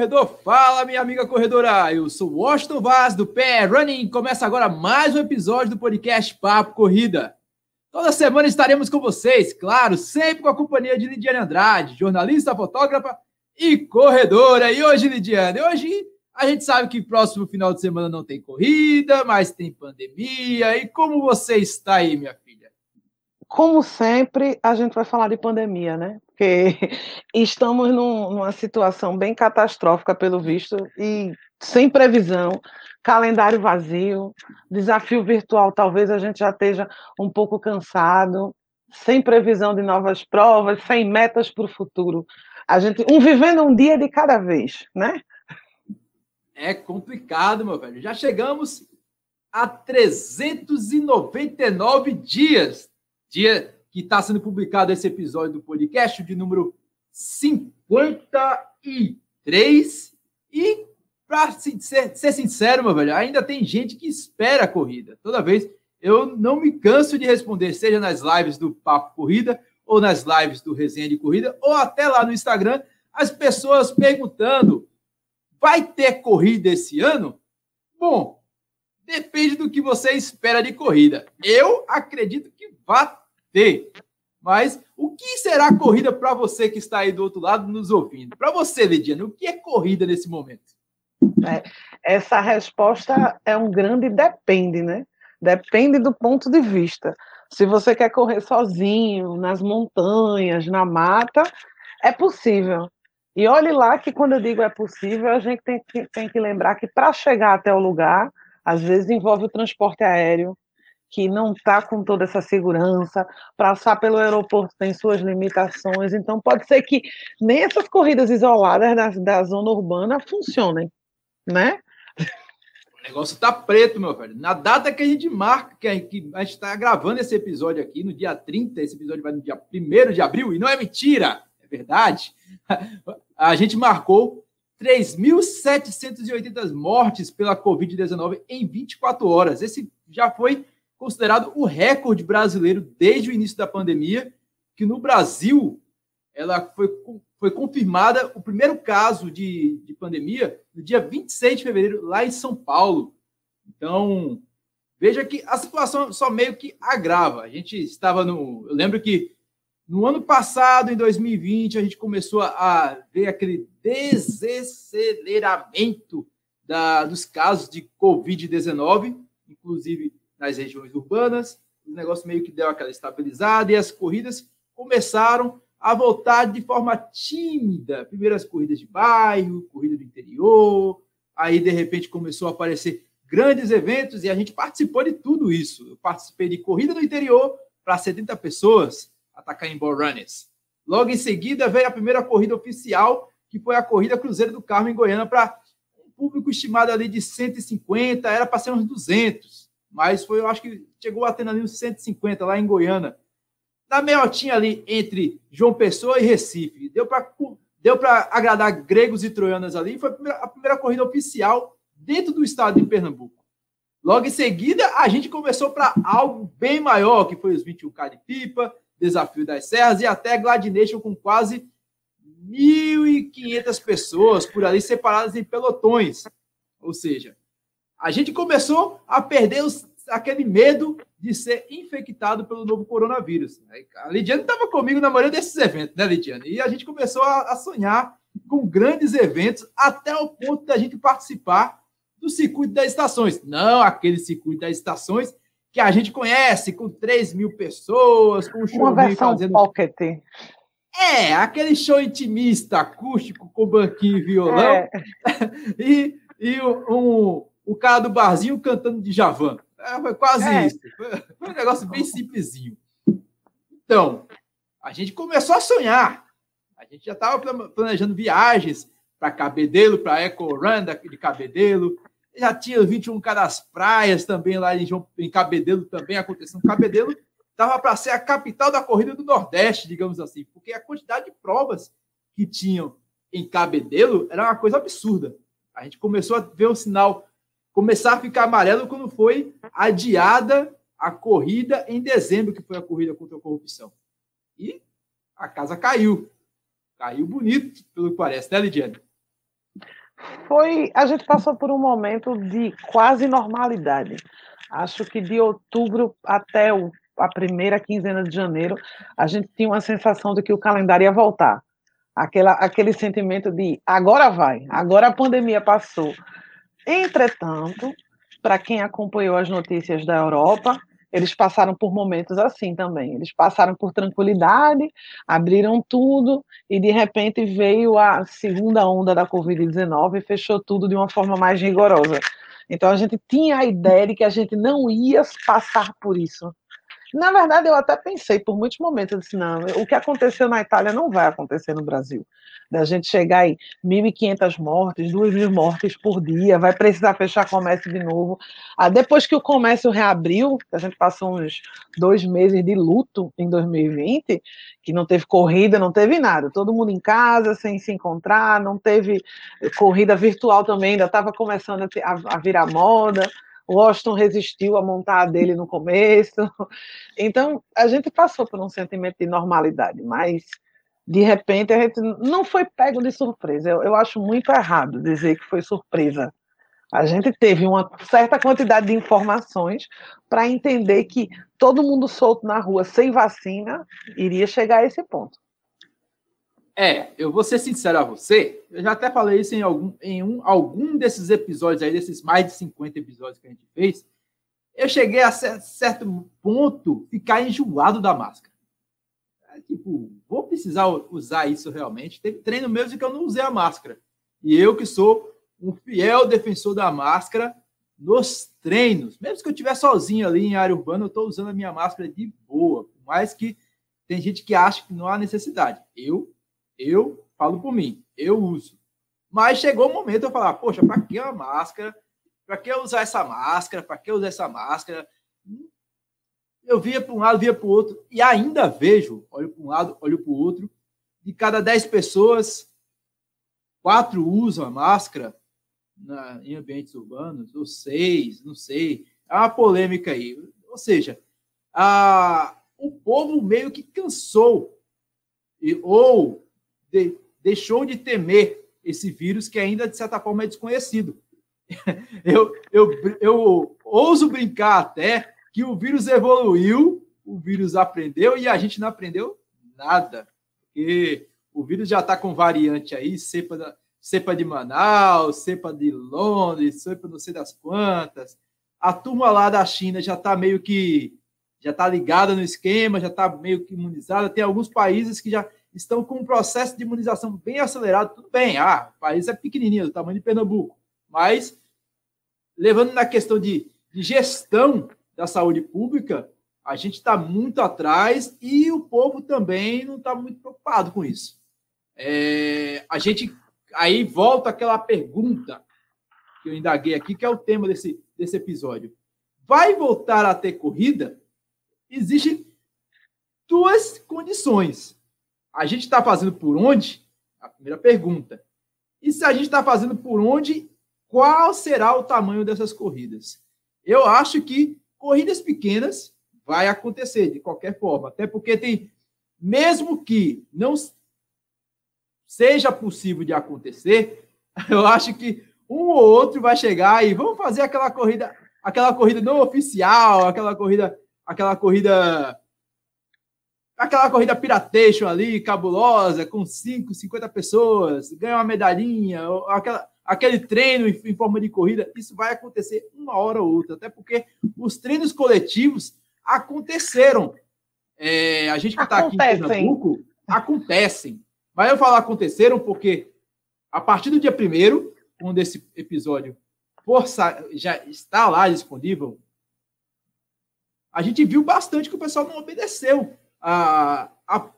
corredor. Fala, minha amiga corredora. Eu sou Washington Vaz, do Pé Running. Começa agora mais um episódio do podcast Papo Corrida. Toda semana estaremos com vocês, claro, sempre com a companhia de Lidiane Andrade, jornalista, fotógrafa e corredora. E hoje, Lidiane, hoje a gente sabe que próximo final de semana não tem corrida, mas tem pandemia. E como você está aí, minha filha? Como sempre, a gente vai falar de pandemia, né? Porque estamos num, numa situação bem catastrófica, pelo visto, e sem previsão, calendário vazio, desafio virtual, talvez a gente já esteja um pouco cansado, sem previsão de novas provas, sem metas para o futuro. A gente, um vivendo um dia de cada vez, né? É complicado, meu velho. Já chegamos a 399 dias. Dia que está sendo publicado esse episódio do podcast de número 53. E, para ser, ser sincero, meu velho, ainda tem gente que espera a corrida. Toda vez eu não me canso de responder, seja nas lives do Papo Corrida, ou nas lives do Resenha de Corrida, ou até lá no Instagram, as pessoas perguntando Vai ter corrida esse ano? Bom, depende do que você espera de corrida. Eu acredito que vai ter. Mas o que será corrida para você que está aí do outro lado nos ouvindo? Para você, Lidiane, o que é corrida nesse momento? É, essa resposta é um grande depende, né? Depende do ponto de vista. Se você quer correr sozinho, nas montanhas, na mata, é possível. E olhe lá que quando eu digo é possível, a gente tem que, tem que lembrar que para chegar até o lugar, às vezes envolve o transporte aéreo, que não está com toda essa segurança, passar pelo aeroporto tem suas limitações, então pode ser que nem essas corridas isoladas da, da zona urbana funcionem, né? O negócio tá preto, meu velho. Na data que a gente marca, que a gente está gravando esse episódio aqui, no dia 30, esse episódio vai no dia 1 de abril, e não é mentira, é verdade a gente marcou 3.780 mortes pela Covid-19 em 24 horas. Esse já foi considerado o recorde brasileiro desde o início da pandemia, que no Brasil ela foi, foi confirmada o primeiro caso de, de pandemia no dia 26 de fevereiro, lá em São Paulo. Então, veja que a situação só meio que agrava. A gente estava no. Eu lembro que no ano passado, em 2020, a gente começou a ver aquele desaceleramento da, dos casos de Covid-19, inclusive nas regiões urbanas. O negócio meio que deu aquela estabilizada e as corridas começaram a voltar de forma tímida. Primeiro as corridas de bairro, corrida do interior, aí de repente começou a aparecer grandes eventos e a gente participou de tudo isso. Eu participei de corrida do interior para 70 pessoas, Atacaembo Runners. Logo em seguida veio a primeira corrida oficial, que foi a corrida Cruzeiro do Carmo em Goiânia para um público estimado ali de 150, era para ser uns 200, mas foi, eu acho que chegou ter ali uns 150 lá em Goiânia. Na meiotinha ali entre João Pessoa e Recife. Deu para deu agradar gregos e troianas ali. Foi a primeira, a primeira corrida oficial dentro do estado de Pernambuco. Logo em seguida, a gente começou para algo bem maior, que foi os 21K de pipa, Desafio das Serras e até Gladination com quase 1.500 pessoas por ali separadas em pelotões. Ou seja, a gente começou a perder os, aquele medo de ser infectado pelo novo coronavírus. A Lidiane estava comigo na maioria desses eventos, né, Lidiane? E a gente começou a, a sonhar com grandes eventos até o ponto da gente participar do circuito das estações. Não aquele circuito das estações que a gente conhece, com 3 mil pessoas, com um show Uma versão fazendo... pocket. É, aquele show intimista, acústico, com banquinho e violão. É. e e um, o cara do barzinho cantando de Javan. É, foi quase é. isso. Foi, um negócio bem simplesinho. Então, a gente começou a sonhar. A gente já estava planejando viagens para Cabedelo, para Eco Run de Cabedelo, já tinha 21K das praias também lá em, em Cabedelo também acontecendo. Cabedelo estava para ser a capital da corrida do Nordeste, digamos assim, porque a quantidade de provas que tinham em Cabedelo era uma coisa absurda. A gente começou a ver o sinal começar a ficar amarelo quando foi adiada a corrida em dezembro, que foi a corrida contra a corrupção. E a casa caiu. Caiu bonito, pelo que parece, né, Lidiane? Foi, a gente passou por um momento de quase normalidade. Acho que de outubro até o, a primeira quinzena de janeiro, a gente tinha uma sensação de que o calendário ia voltar. Aquela, aquele sentimento de agora vai, agora a pandemia passou. Entretanto, para quem acompanhou as notícias da Europa, eles passaram por momentos assim também. Eles passaram por tranquilidade, abriram tudo e de repente veio a segunda onda da Covid-19 e fechou tudo de uma forma mais rigorosa. Então a gente tinha a ideia de que a gente não ia passar por isso. Na verdade, eu até pensei por muitos momentos, eu disse, não, o que aconteceu na Itália não vai acontecer no Brasil. Da gente chegar em 1.500 mortes, 2.000 mortes por dia, vai precisar fechar comércio de novo. Ah, depois que o comércio reabriu, a gente passou uns dois meses de luto em 2020, que não teve corrida, não teve nada, todo mundo em casa, sem se encontrar, não teve corrida virtual também, ainda estava começando a, a virar moda. Washington resistiu a montar a dele no começo. Então, a gente passou por um sentimento de normalidade, mas de repente a gente não foi pego de surpresa. Eu, eu acho muito errado dizer que foi surpresa. A gente teve uma certa quantidade de informações para entender que todo mundo solto na rua sem vacina iria chegar a esse ponto. É, eu vou ser sincero a você, eu já até falei isso em algum, em um, algum desses episódios aí, desses mais de 50 episódios que a gente fez, eu cheguei a certo ponto ficar enjoado da máscara. É, tipo, vou precisar usar isso realmente. Teve treino mesmo que eu não usei a máscara. E eu que sou um fiel defensor da máscara nos treinos. Mesmo que eu estiver sozinho ali em área urbana, eu estou usando a minha máscara de boa. Por mais que tem gente que acha que não há necessidade. Eu eu falo por mim, eu uso. Mas chegou o momento eu falar, poxa, para que a máscara? Para que usar essa máscara? Para que usar essa máscara? Eu via para um lado, via para o outro, e ainda vejo, olho para um lado, olho para o outro, de cada dez pessoas, quatro usam a máscara na, em ambientes urbanos, ou seis, não sei. É uma polêmica aí. Ou seja, a, o povo meio que cansou, e, ou de, deixou de temer esse vírus que ainda, de certa forma, é desconhecido. Eu, eu, eu ouso brincar até que o vírus evoluiu, o vírus aprendeu e a gente não aprendeu nada. Porque o vírus já está com variante aí, cepa, da, cepa de Manaus, cepa de Londres, cepa não sei das quantas. A turma lá da China já está meio que já está ligada no esquema, já está meio que imunizada. Tem alguns países que já estão com um processo de imunização bem acelerado, tudo bem, ah, o país é pequenininho, do tamanho de Pernambuco, mas levando na questão de, de gestão da saúde pública, a gente está muito atrás e o povo também não está muito preocupado com isso. É, a gente aí volta aquela pergunta que eu indaguei aqui, que é o tema desse, desse episódio. Vai voltar a ter corrida? Existem duas condições. A gente está fazendo por onde? A primeira pergunta. E se a gente está fazendo por onde, qual será o tamanho dessas corridas? Eu acho que corridas pequenas vai acontecer de qualquer forma, até porque tem, mesmo que não seja possível de acontecer, eu acho que um ou outro vai chegar e vamos fazer aquela corrida, aquela corrida não oficial, aquela corrida, aquela corrida aquela corrida piratation ali, cabulosa, com 5, 50 pessoas, ganha uma medalhinha, aquela, aquele treino em, em, forma de corrida, isso vai acontecer uma hora ou outra, até porque os treinos coletivos aconteceram. É, a gente que está aqui em Pernambuco, acontecem. Mas eu falo aconteceram porque a partir do dia primeiro, quando esse episódio força, já está lá disponível, a gente viu bastante que o pessoal não obedeceu a, a,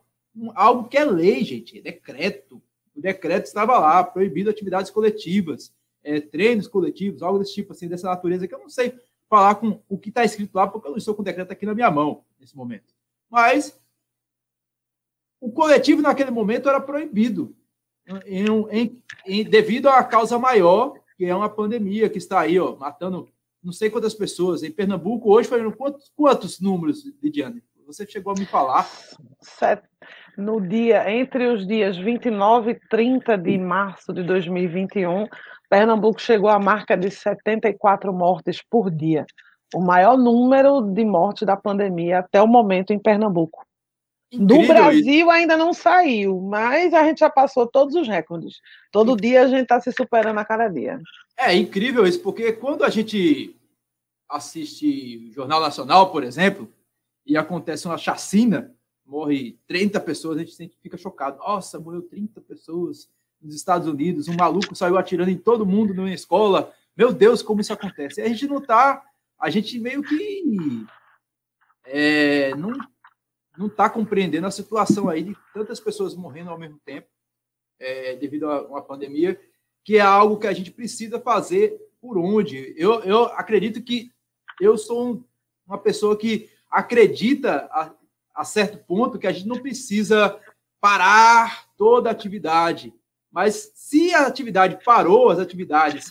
algo que é lei, gente, é decreto. O decreto estava lá, proibido atividades coletivas, é, treinos coletivos, algo desse tipo, assim, dessa natureza, que eu não sei falar com o que está escrito lá, porque eu não estou com o decreto aqui na minha mão, nesse momento. Mas o coletivo, naquele momento, era proibido, em, em, em, devido à causa maior, que é uma pandemia que está aí, ó, matando não sei quantas pessoas. Em Pernambuco, hoje, foram quantos, quantos números, Lidiane? Você chegou a me falar. no dia entre os dias 29 e 30 de março de 2021, Pernambuco chegou à marca de 74 mortes por dia, o maior número de mortes da pandemia até o momento em Pernambuco. Incrível do Brasil ainda não saiu, mas a gente já passou todos os recordes. Todo dia a gente está se superando a cada dia. É incrível isso, porque quando a gente assiste o Jornal Nacional, por exemplo, e acontece uma chacina, morre 30 pessoas, a gente fica chocado. Nossa, morreu 30 pessoas nos Estados Unidos, um maluco saiu atirando em todo mundo numa escola. Meu Deus, como isso acontece? E a gente não tá, a gente meio que é, não não está compreendendo a situação aí de tantas pessoas morrendo ao mesmo tempo é, devido a uma pandemia, que é algo que a gente precisa fazer por onde. Eu, eu acredito que eu sou uma pessoa que acredita a, a certo ponto que a gente não precisa parar toda a atividade. Mas se a atividade parou, as atividades,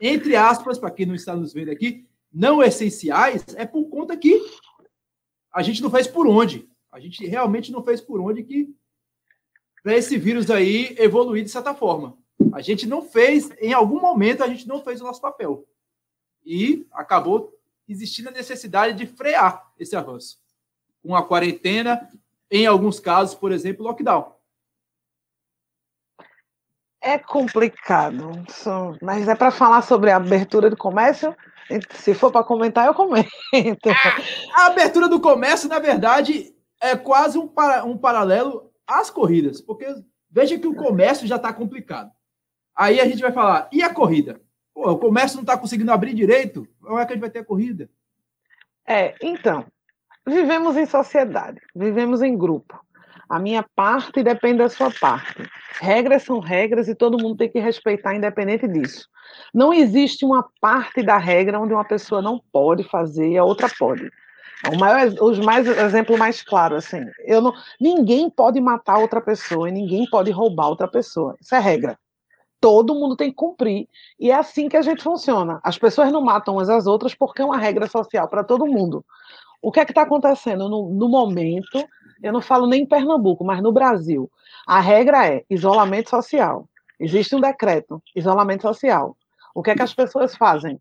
entre aspas, para quem não está nos vendo aqui, não essenciais, é por conta que a gente não fez por onde. A gente realmente não fez por onde que para esse vírus aí evoluir de certa forma. A gente não fez, em algum momento, a gente não fez o nosso papel. E acabou existindo a necessidade de frear esse avanço. Com a quarentena, em alguns casos, por exemplo, lockdown. É complicado, mas é para falar sobre a abertura do comércio se for para comentar, eu comento. A abertura do comércio, na verdade, é quase um, para, um paralelo às corridas, porque veja que o comércio já está complicado. Aí a gente vai falar, e a corrida? Pô, o comércio não está conseguindo abrir direito, como é que a gente vai ter a corrida? É, então, vivemos em sociedade, vivemos em grupo. A minha parte depende da sua parte. Regras são regras e todo mundo tem que respeitar, independente disso. Não existe uma parte da regra onde uma pessoa não pode fazer e a outra pode. O maior, os mais exemplo mais claro assim, eu não, ninguém pode matar outra pessoa e ninguém pode roubar outra pessoa. Isso é regra. Todo mundo tem que cumprir e é assim que a gente funciona. As pessoas não matam umas às outras porque é uma regra social para todo mundo. O que é que está acontecendo no, no momento? Eu não falo nem em Pernambuco, mas no Brasil. A regra é isolamento social. Existe um decreto, isolamento social. O que é que as pessoas fazem?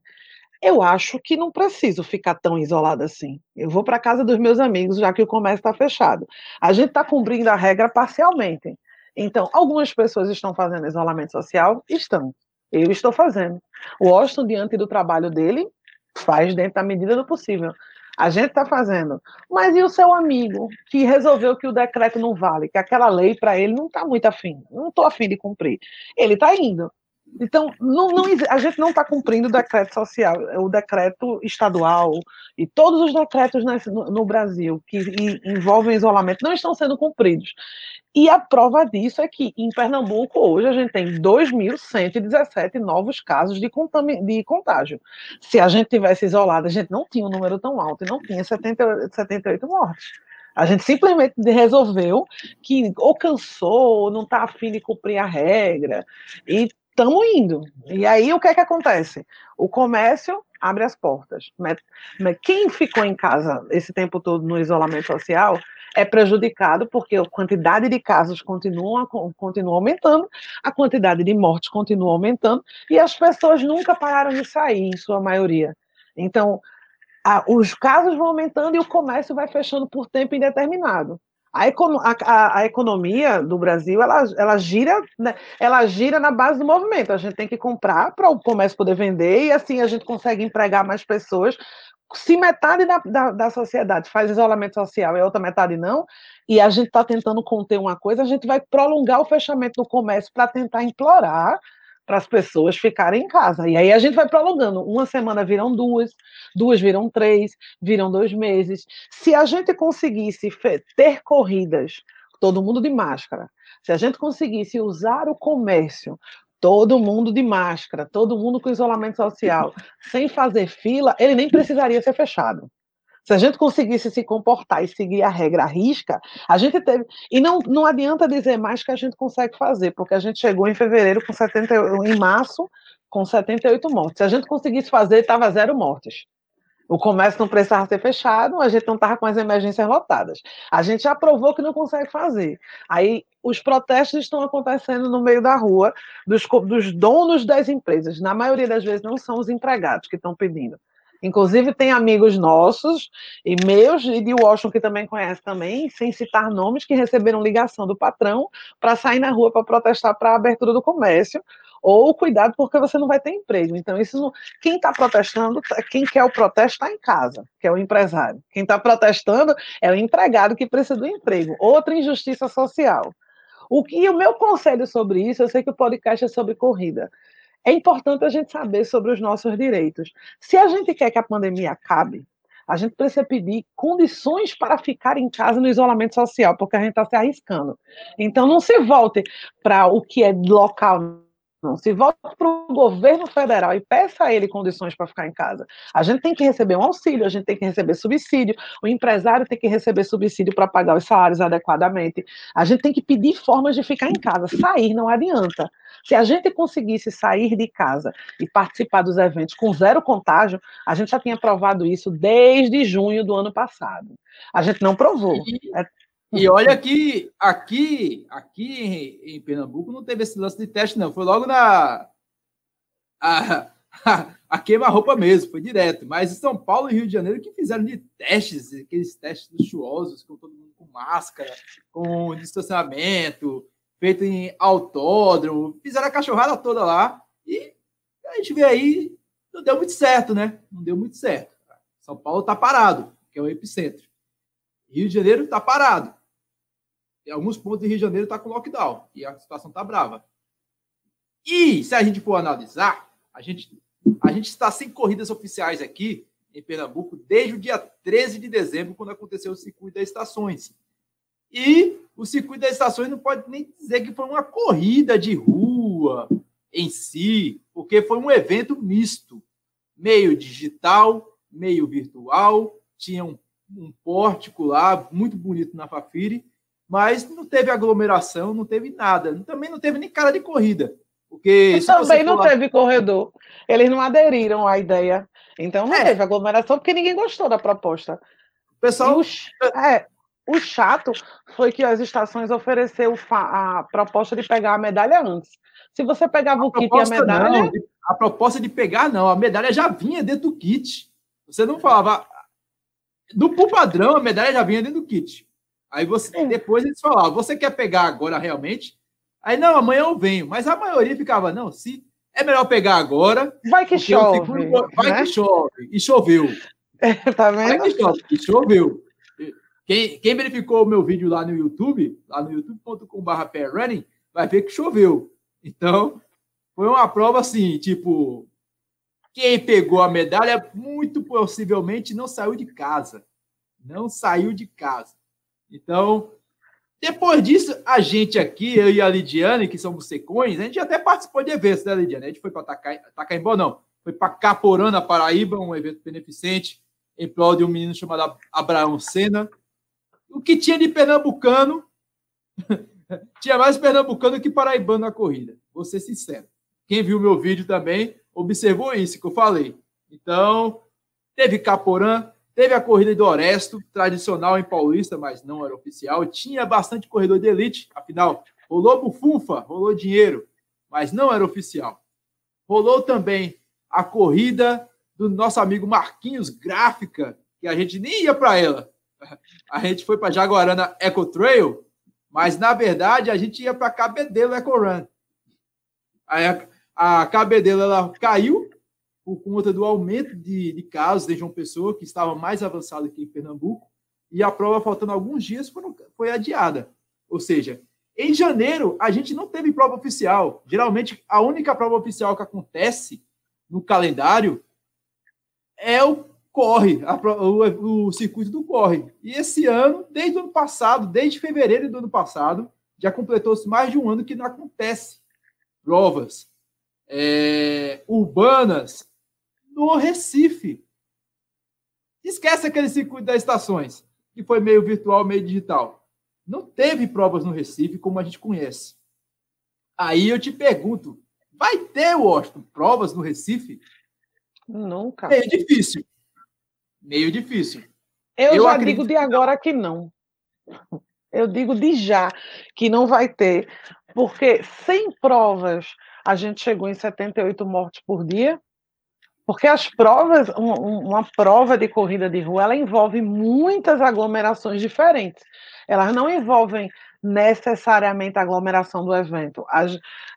Eu acho que não preciso ficar tão isolada assim. Eu vou para casa dos meus amigos, já que o comércio está fechado. A gente está cumprindo a regra parcialmente. Então, algumas pessoas estão fazendo isolamento social? Estão. Eu estou fazendo. O Washington, diante do trabalho dele, faz dentro da medida do possível. A gente está fazendo. Mas e o seu amigo que resolveu que o decreto não vale, que aquela lei para ele não está muito afim, não estou afim de cumprir. Ele está indo. Então, não, não, a gente não está cumprindo o decreto social, o decreto estadual e todos os decretos no, no Brasil que envolvem isolamento não estão sendo cumpridos. E a prova disso é que em Pernambuco hoje a gente tem 2.117 novos casos de, de contágio. Se a gente tivesse isolado, a gente não tinha um número tão alto e não tinha 78, 78 mortes. A gente simplesmente resolveu que ou cansou, ou não está afim de cumprir a regra, e estamos indo. E aí o que é que acontece? O comércio abre as portas. Quem ficou em casa esse tempo todo no isolamento social é prejudicado porque a quantidade de casos continua, continua aumentando, a quantidade de mortes continua aumentando e as pessoas nunca pararam de sair, em sua maioria. Então, a, os casos vão aumentando e o comércio vai fechando por tempo indeterminado. A, a, a, economia do Brasil ela, ela gira né, ela gira na base do movimento. A gente tem que comprar para o comércio poder vender e assim a gente consegue empregar mais pessoas. Se metade da, da, da sociedade faz isolamento social e a outra metade não, e a gente está tentando conter uma coisa, a gente vai prolongar o fechamento do comércio para tentar implorar para as pessoas ficarem em casa. E aí a gente vai prolongando. Uma semana viram duas, duas viram três, viram dois meses. Se a gente conseguisse ter corridas, todo mundo de máscara, se a gente conseguisse usar o comércio todo mundo de máscara, todo mundo com isolamento social, sem fazer fila, ele nem precisaria ser fechado. Se a gente conseguisse se comportar e seguir a regra à risca, a gente teve. E não, não adianta dizer mais que a gente consegue fazer, porque a gente chegou em fevereiro com 70, em março com 78 mortes. Se a gente conseguisse fazer, estava zero mortes. O comércio não precisava ser fechado, a gente não estava com as emergências lotadas. A gente já provou que não consegue fazer. Aí os protestos estão acontecendo no meio da rua dos, dos donos das empresas. Na maioria das vezes não são os empregados que estão pedindo. Inclusive, tem amigos nossos, e meus, e de Washington, que também conhece também, sem citar nomes, que receberam ligação do patrão para sair na rua para protestar para a abertura do comércio, ou cuidado porque você não vai ter emprego. Então, isso não... quem está protestando, quem quer o protesto está em casa, que é o empresário. Quem está protestando é o empregado que precisa do emprego. Outra injustiça social. O que o meu conselho sobre isso, eu sei que o podcast é sobre corrida. É importante a gente saber sobre os nossos direitos. Se a gente quer que a pandemia acabe, a gente precisa pedir condições para ficar em casa no isolamento social, porque a gente está se arriscando. Então, não se volte para o que é local, se volte para o governo federal e peça a ele condições para ficar em casa. A gente tem que receber um auxílio, a gente tem que receber subsídio, o empresário tem que receber subsídio para pagar os salários adequadamente. A gente tem que pedir formas de ficar em casa. Sair não adianta. Se a gente conseguisse sair de casa e participar dos eventos com zero contágio, a gente já tinha provado isso desde junho do ano passado. A gente não provou. É e olha que aqui, aqui em, Pernambuco não teve esse lance de teste, não. Foi logo na. A, a, a queima-roupa mesmo, foi direto. Mas em São Paulo e Rio de Janeiro que fizeram de testes, aqueles testes luxuosos, com todo mundo com máscara, com distanciamento, feito em autódromo, fizeram a cachorrada toda lá. E a gente vê aí, não deu muito certo, né? Não deu muito certo. São Paulo tá parado, que é o epicentro. Rio de Janeiro tá parado. Em alguns pontos do Rio de Janeiro está com lockdown e a situação está brava. E se a gente for analisar, a gente, a gente está sem corridas oficiais aqui em Pernambuco desde o dia 13 de dezembro, quando aconteceu o circuito das estações. E o circuito das estações não pode nem dizer que foi uma corrida de rua em si, porque foi um evento misto, meio digital, meio virtual, tinha um, um pórtico lá muito bonito na Fafiri, mas não teve aglomeração, não teve nada. Também não teve nem cara de corrida. Porque também não teve corredor. Eles não aderiram à ideia. Então não é. teve aglomeração porque ninguém gostou da proposta. O pessoal. O, é, o chato foi que as estações ofereceu a proposta de pegar a medalha antes. Se você pegava a o kit e a medalha. Não, a proposta de pegar, não. A medalha já vinha dentro do kit. Você não falava. Do padrão, a medalha já vinha dentro do kit. Aí você é. depois eles falavam, você quer pegar agora realmente? Aí não, amanhã eu venho. Mas a maioria ficava, não, se é melhor pegar agora. Vai que chove. Vai né? que chove. E choveu. É, tá vendo? Vai que chove. E choveu. Quem, quem verificou o meu vídeo lá no YouTube, lá no youtube.com.br running, vai ver que choveu. Então, foi uma prova assim, tipo, quem pegou a medalha muito possivelmente não saiu de casa. Não saiu de casa. Então, depois disso, a gente aqui, eu e a Lidiane, que somos secões, a gente até participou de eventos, né, Lidiane? A gente foi para Tacaimbó, não. Foi para Caporã, Paraíba, um evento beneficente em prol de um menino chamado Abraão Sena. O que tinha de pernambucano, tinha mais pernambucano que paraibano na corrida. Vou ser sincero. Quem viu meu vídeo também observou isso que eu falei. Então, teve Caporã, Teve a corrida do Oresto, tradicional em Paulista, mas não era oficial. Tinha bastante corredor de elite, afinal, rolou bufunfa, rolou dinheiro, mas não era oficial. Rolou também a corrida do nosso amigo Marquinhos Gráfica, que a gente nem ia para ela. A gente foi para Jaguarana Eco Trail, mas na verdade a gente ia para Cabedelo Eco Run. Aí a, a Cabedelo ela caiu por conta do aumento de, de casos de João Pessoa, que estava mais avançado aqui em Pernambuco, e a prova, faltando alguns dias, foi, foi adiada. Ou seja, em janeiro, a gente não teve prova oficial. Geralmente, a única prova oficial que acontece no calendário é o corre, a, o, o, circuito do corre. E esse ano, desde o ano passado, desde fevereiro do ano passado, já completou-se mais de um ano que não acontece provas é, urbanas no Recife. Esquece aquele circuito das estações, que foi meio virtual, meio digital. Não teve provas no Recife como a gente conhece. Aí eu te pergunto, vai ter, Washington, provas no Recife? Nunca. É difícil. meio difícil. Eu, eu já digo de agora que não. Eu digo de já que não vai ter, porque sem provas a gente chegou em 78 mortes por dia. Porque as provas, uma prova de corrida de rua, ela envolve muitas aglomerações diferentes. Elas não envolvem necessariamente a aglomeração do evento. A,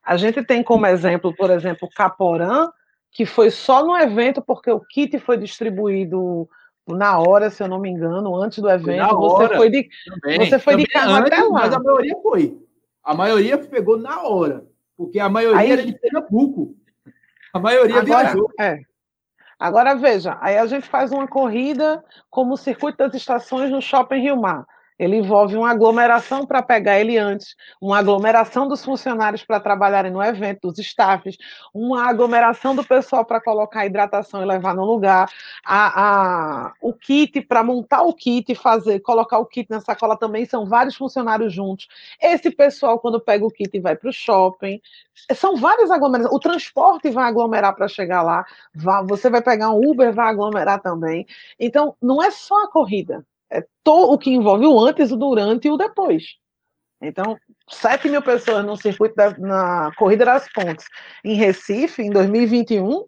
a gente tem como exemplo, por exemplo, Caporã, que foi só no evento porque o kit foi distribuído na hora, se eu não me engano, antes do evento. Você foi de, também, você foi de carro antes, até lá. Mas a maioria foi. A maioria pegou na hora, porque a maioria Aí, era de Pernambuco. A maioria agora, viajou. É. Agora veja, aí a gente faz uma corrida como o circuito das estações no Shopping Rio Mar. Ele envolve uma aglomeração para pegar ele antes, uma aglomeração dos funcionários para trabalharem no evento, dos staffs, uma aglomeração do pessoal para colocar a hidratação e levar no lugar, a, a o kit para montar o kit e fazer, colocar o kit na sacola também são vários funcionários juntos. Esse pessoal quando pega o kit vai para o shopping, são várias aglomerações. O transporte vai aglomerar para chegar lá, você vai pegar um Uber vai aglomerar também. Então não é só a corrida é to, o que envolve o antes, o durante e o depois. Então, 7 mil pessoas no circuito da, na Corrida das Pontes em Recife, em 2021,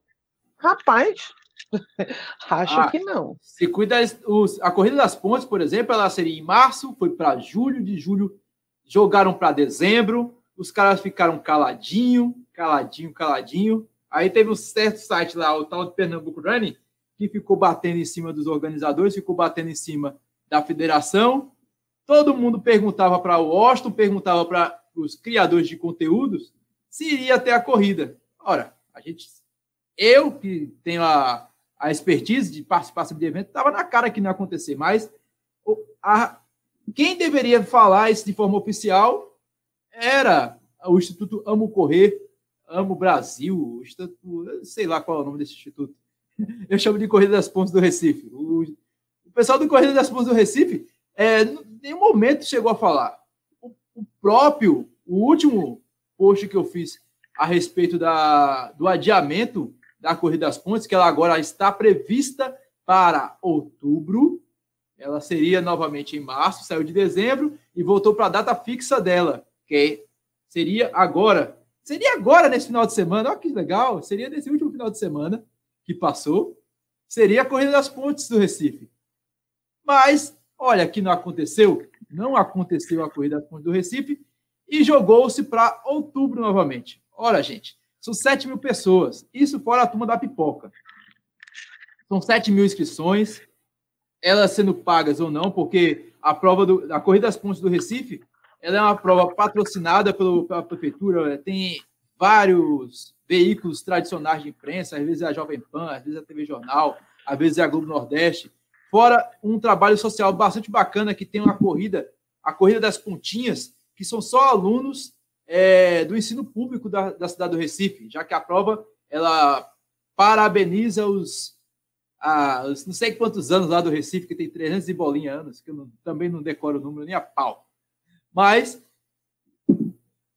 rapaz, acho ah, que não. Circuito das, os, a Corrida das Pontes, por exemplo, ela seria em março, foi para julho, de julho jogaram para dezembro, os caras ficaram caladinho, caladinho, caladinho. Aí teve um certo site lá, o tal de Pernambuco Running, que ficou batendo em cima dos organizadores, ficou batendo em cima da federação. Todo mundo perguntava para o Washington, perguntava para os criadores de conteúdos se iria ter a corrida. Ora, a gente, eu que tenho a, a expertise de participação de evento, estava na cara que não ia acontecer, mas a, quem deveria falar isso de forma oficial era o Instituto Amo Correr, Amo Brasil, sei lá qual é o nome desse instituto. Eu chamo de Corrida das Pontes do Recife. O pessoal do Corrida das Pontes do Recife, é, em nenhum momento chegou a falar. O, o, próprio, o último post que eu fiz a respeito da, do adiamento da Corrida das Pontes, que ela agora está prevista para outubro, ela seria novamente em março, saiu de dezembro e voltou para a data fixa dela, que seria agora. Seria agora nesse final de semana, olha que legal, seria nesse último final de semana que passou, seria a Corrida das Pontes do Recife. Mas, olha, que não aconteceu, não aconteceu a corrida do Recife e jogou-se para outubro novamente. Olha, gente, são 7 mil pessoas, isso fora a turma da pipoca. São 7 mil inscrições, elas sendo pagas ou não, porque a prova do, a Corrida das Pontes do Recife ela é uma prova patrocinada pelo, pela prefeitura, tem vários veículos tradicionais de imprensa, às vezes é a Jovem Pan, às vezes é a TV Jornal, às vezes é a Globo Nordeste. Fora um trabalho social bastante bacana que tem uma corrida, a Corrida das Pontinhas, que são só alunos é, do ensino público da, da cidade do Recife, já que a prova ela parabeniza os, a, os não sei quantos anos lá do Recife, que tem 300 e bolinha anos, que eu não, também não decoro o número nem a pau. Mas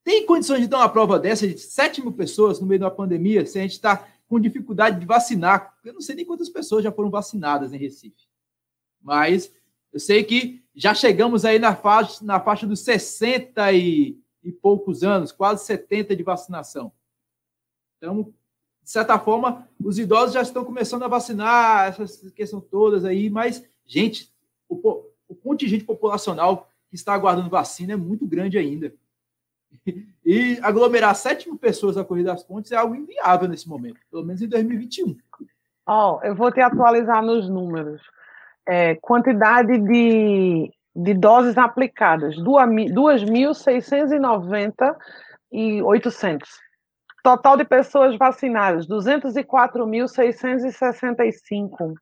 tem condições de dar uma prova dessa de 7 mil pessoas no meio de uma pandemia, se a gente está com dificuldade de vacinar? Eu não sei nem quantas pessoas já foram vacinadas em Recife. Mas eu sei que já chegamos aí na faixa, na faixa dos 60 e, e poucos anos, quase 70 de vacinação. Então, de certa forma, os idosos já estão começando a vacinar, essas questões todas aí, mas, gente, o, o contingente populacional que está aguardando vacina é muito grande ainda. E aglomerar 7 mil pessoas na Corrida das Pontes é algo inviável nesse momento, pelo menos em 2021. Ó, oh, eu vou te atualizar nos números é, quantidade de, de doses aplicadas, 2.690 e 800. Total de pessoas vacinadas, 204.665.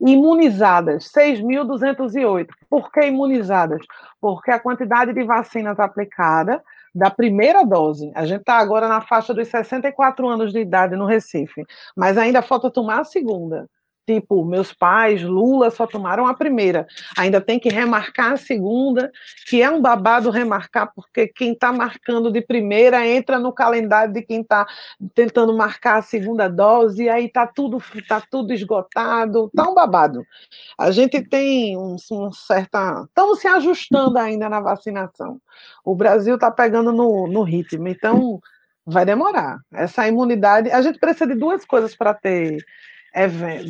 Imunizadas, 6.208. Por que imunizadas? Porque a quantidade de vacinas aplicada da primeira dose, a gente está agora na faixa dos 64 anos de idade no Recife, mas ainda falta tomar a segunda. Tipo, meus pais, Lula, só tomaram a primeira. Ainda tem que remarcar a segunda, que é um babado remarcar, porque quem está marcando de primeira entra no calendário de quem está tentando marcar a segunda dose, e aí está tudo, tá tudo esgotado, tá um babado. A gente tem um, um certa. Estamos se ajustando ainda na vacinação. O Brasil está pegando no, no ritmo, então vai demorar. Essa imunidade, a gente precisa de duas coisas para ter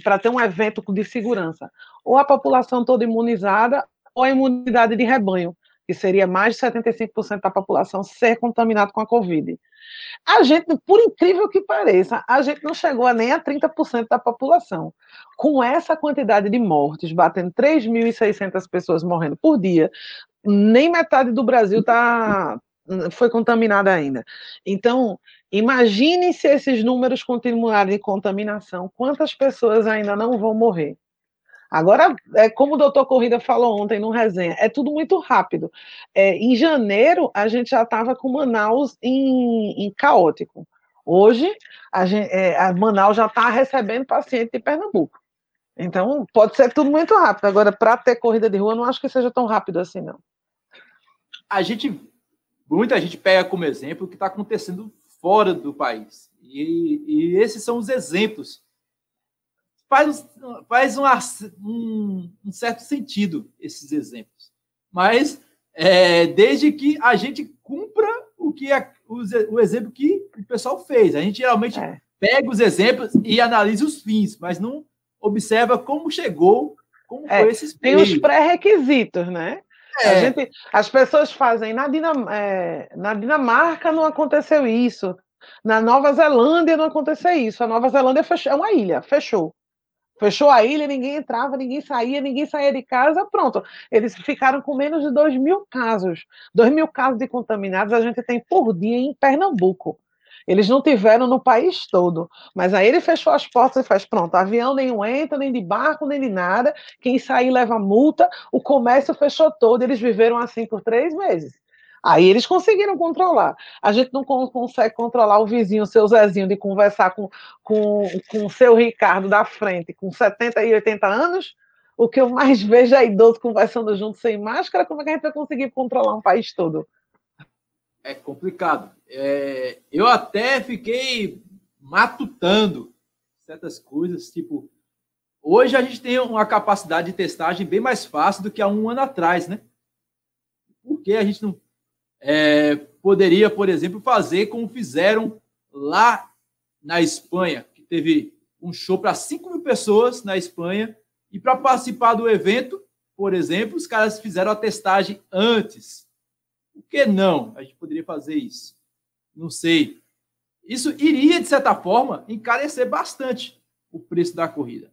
para ter um evento de segurança. Ou a população toda imunizada, ou a imunidade de rebanho, que seria mais de 75% da população ser contaminado com a Covid. A gente, por incrível que pareça, a gente não chegou a nem a 30% da população. Com essa quantidade de mortes, batendo 3.600 pessoas morrendo por dia, nem metade do Brasil tá, foi contaminada ainda. Então, Imagine se esses números continuarem de contaminação, quantas pessoas ainda não vão morrer? Agora, é como o doutor Corrida falou ontem no resenha, é tudo muito rápido. É, em janeiro, a gente já estava com Manaus em, em caótico. Hoje, a, gente, é, a Manaus já está recebendo paciente de Pernambuco. Então, pode ser tudo muito rápido. Agora, para ter corrida de rua, não acho que seja tão rápido assim, não. A gente, muita gente pega como exemplo o que está acontecendo fora do país. E, e esses são os exemplos. Faz, faz um, um, um certo sentido esses exemplos. Mas é, desde que a gente cumpra o que a, o, o, exemplo que o pessoal fez. A gente geralmente é. pega os exemplos e analisa os fins, mas não observa como chegou, como é, foi esses Tem os pré-requisitos, né? É. Gente, as pessoas fazem. Na, Dinam, é, na Dinamarca não aconteceu isso. Na Nova Zelândia não aconteceu isso. A Nova Zelândia fechou, é uma ilha, fechou. Fechou a ilha, ninguém entrava, ninguém saía, ninguém saía de casa, pronto. Eles ficaram com menos de 2 mil casos. 2 mil casos de contaminados a gente tem por dia em Pernambuco. Eles não tiveram no país todo. Mas aí ele fechou as portas e faz: pronto, avião nenhum entra, nem de barco, nem de nada. Quem sair leva multa. O comércio fechou todo. Eles viveram assim por três meses. Aí eles conseguiram controlar. A gente não consegue controlar o vizinho, o seu Zezinho, de conversar com, com, com o seu Ricardo da frente, com 70 e 80 anos. O que eu mais vejo é idoso conversando junto sem máscara. Como é que a gente vai conseguir controlar um país todo? É complicado. É, eu até fiquei matutando certas coisas, tipo, hoje a gente tem uma capacidade de testagem bem mais fácil do que há um ano atrás, né? Por que a gente não é, poderia, por exemplo, fazer como fizeram lá na Espanha, que teve um show para 5 mil pessoas na Espanha, e para participar do evento, por exemplo, os caras fizeram a testagem antes. Por que não? A gente poderia fazer isso. Não sei. Isso iria, de certa forma, encarecer bastante o preço da corrida.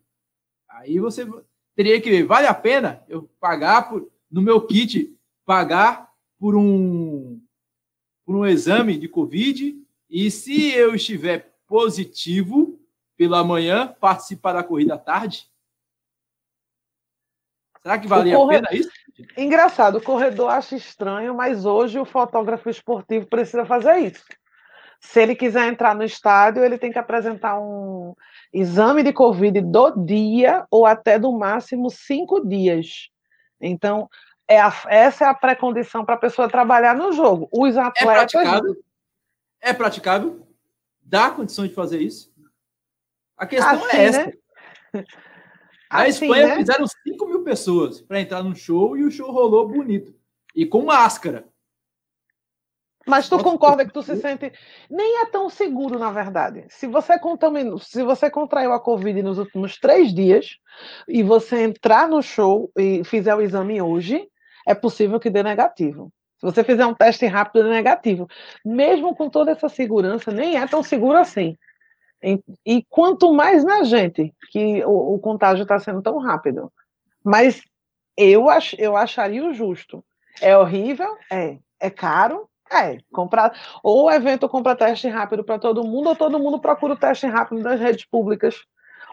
Aí você teria que ver, vale a pena eu pagar por, no meu kit, pagar por um, por um exame de Covid e se eu estiver positivo pela manhã, participar da corrida à tarde? Será que corre... a pena isso? Engraçado, o corredor acha estranho, mas hoje o fotógrafo esportivo precisa fazer isso. Se ele quiser entrar no estádio, ele tem que apresentar um exame de Covid do dia ou até do máximo cinco dias. Então, é a, essa é a pré-condição para a pessoa trabalhar no jogo. Os é atletas. É praticável? É praticável? Dá condição de fazer isso? A questão é assim, é essa. Né? Na assim, Espanha né? fizeram 5 mil pessoas para entrar no show e o show rolou bonito. E com máscara. Mas tu concorda que tu se sente. Nem é tão seguro, na verdade. Se você contaminou, se você contraiu a Covid nos últimos três dias e você entrar no show e fizer o exame hoje, é possível que dê negativo. Se você fizer um teste rápido, é negativo. Mesmo com toda essa segurança, nem é tão seguro assim. E quanto mais na gente, que o, o contágio está sendo tão rápido. Mas eu, ach, eu acharia o justo. É horrível? É. É caro? É. Comprar, ou o evento compra teste rápido para todo mundo, ou todo mundo procura o teste rápido das redes públicas,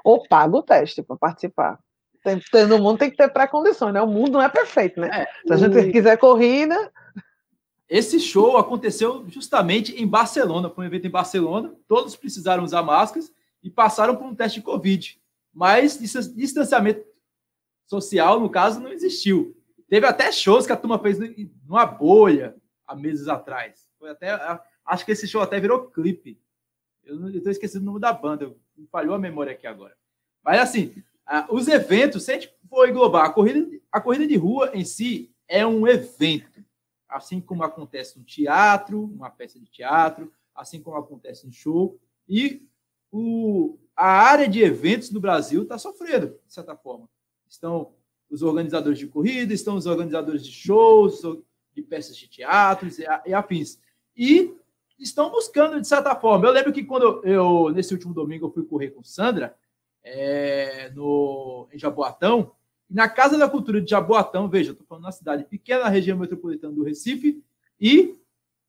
ou paga o teste para participar. Tem, todo mundo tem que ter pré-condições, né? O mundo não é perfeito, né? É, Se a gente quiser corrida. Esse show aconteceu justamente em Barcelona, foi um evento em Barcelona, todos precisaram usar máscaras e passaram por um teste de Covid. mas distanciamento social, no caso, não existiu. Teve até shows que a turma fez numa bolha há meses atrás. Foi até, acho que esse show até virou clipe. Eu estou esquecendo o nome da banda, falhou a memória aqui agora. Mas assim, os eventos, se a gente for englobar, a corrida, a corrida de rua em si é um evento. Assim como acontece no teatro, uma peça de teatro, assim como acontece no show. E o, a área de eventos no Brasil está sofrendo, de certa forma. Estão os organizadores de corrida, estão os organizadores de shows, de peças de teatro e afins. E estão buscando, de certa forma. Eu lembro que quando eu, nesse último domingo, eu fui correr com Sandra, é, no, em Jaboatão, e na Casa da Cultura de Jaboatão, veja, estou falando uma cidade pequena, na região metropolitana do Recife, e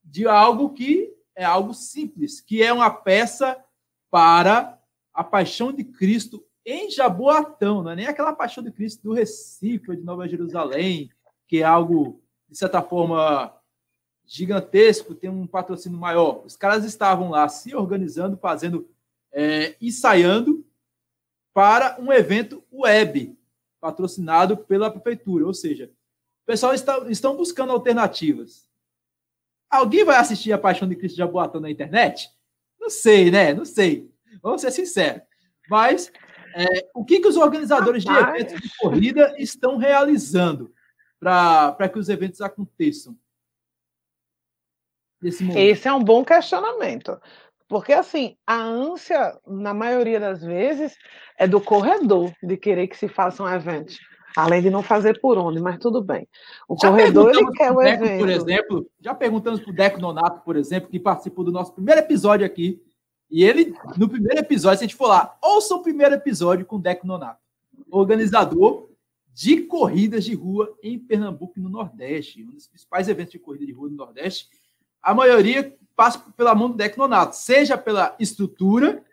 de algo que é algo simples, que é uma peça para a paixão de Cristo em Jaboatão, não é nem aquela paixão de Cristo do Recife ou de Nova Jerusalém, que é algo, de certa forma, gigantesco, tem um patrocínio maior. Os caras estavam lá se organizando, fazendo, é, ensaiando para um evento web, patrocinado pela prefeitura. Ou seja, o pessoal está, estão buscando alternativas. Alguém vai assistir a Paixão de Cristo de Jaboatão na internet? Não sei, né? Não sei. Vamos ser sinceros. Mas é, o que, que os organizadores Rapaz. de eventos de corrida estão realizando para que os eventos aconteçam? Esse é um bom questionamento. Porque, assim, a ânsia, na maioria das vezes, é do corredor de querer que se façam eventos. Além de não fazer por onde, mas tudo bem. O já corredor, ele quer o Deco, evento. Por exemplo, já perguntamos para o Deco Nonato, por exemplo, que participou do nosso primeiro episódio aqui, e ele, no primeiro episódio, se a gente for lá, ouça o primeiro episódio com o Deco Nonato, organizador de corridas de rua em Pernambuco e no Nordeste, um dos principais eventos de corrida de rua no Nordeste. A maioria passa pela mão do Deco Nonato, seja pela estrutura,